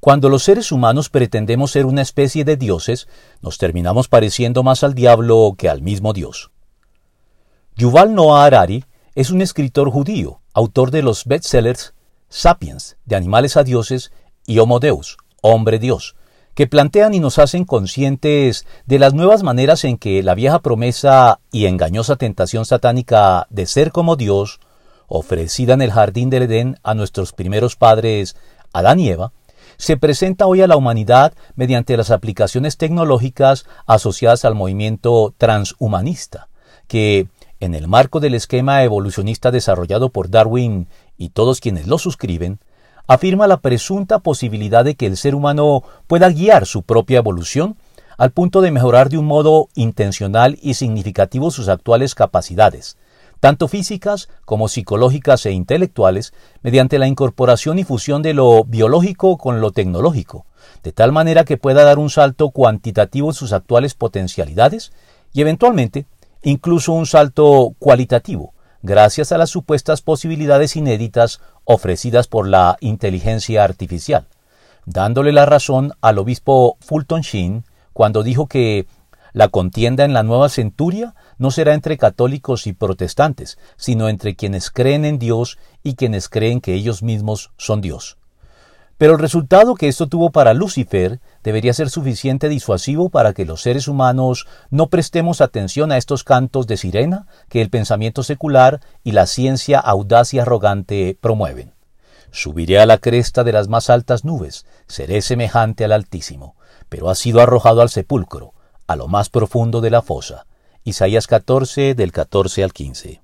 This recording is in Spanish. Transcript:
Cuando los seres humanos pretendemos ser una especie de dioses, nos terminamos pareciendo más al diablo que al mismo Dios. Yuval Noah Harari es un escritor judío, autor de los bestsellers Sapiens, de animales a dioses, y Homo Deus, hombre Dios, que plantean y nos hacen conscientes de las nuevas maneras en que la vieja promesa y engañosa tentación satánica de ser como Dios, ofrecida en el jardín del Edén a nuestros primeros padres Adán y Eva, se presenta hoy a la humanidad mediante las aplicaciones tecnológicas asociadas al movimiento transhumanista, que, en el marco del esquema evolucionista desarrollado por Darwin y todos quienes lo suscriben, afirma la presunta posibilidad de que el ser humano pueda guiar su propia evolución al punto de mejorar de un modo intencional y significativo sus actuales capacidades, tanto físicas como psicológicas e intelectuales, mediante la incorporación y fusión de lo biológico con lo tecnológico, de tal manera que pueda dar un salto cuantitativo en sus actuales potencialidades y eventualmente incluso un salto cualitativo, gracias a las supuestas posibilidades inéditas ofrecidas por la inteligencia artificial, dándole la razón al obispo Fulton Sheen cuando dijo que la contienda en la nueva centuria no será entre católicos y protestantes, sino entre quienes creen en Dios y quienes creen que ellos mismos son Dios. Pero el resultado que esto tuvo para Lucifer debería ser suficiente disuasivo para que los seres humanos no prestemos atención a estos cantos de sirena que el pensamiento secular y la ciencia audaz y arrogante promueven. Subiré a la cresta de las más altas nubes, seré semejante al Altísimo, pero ha sido arrojado al sepulcro, a lo más profundo de la fosa. Isaías 14 del 14 al 15.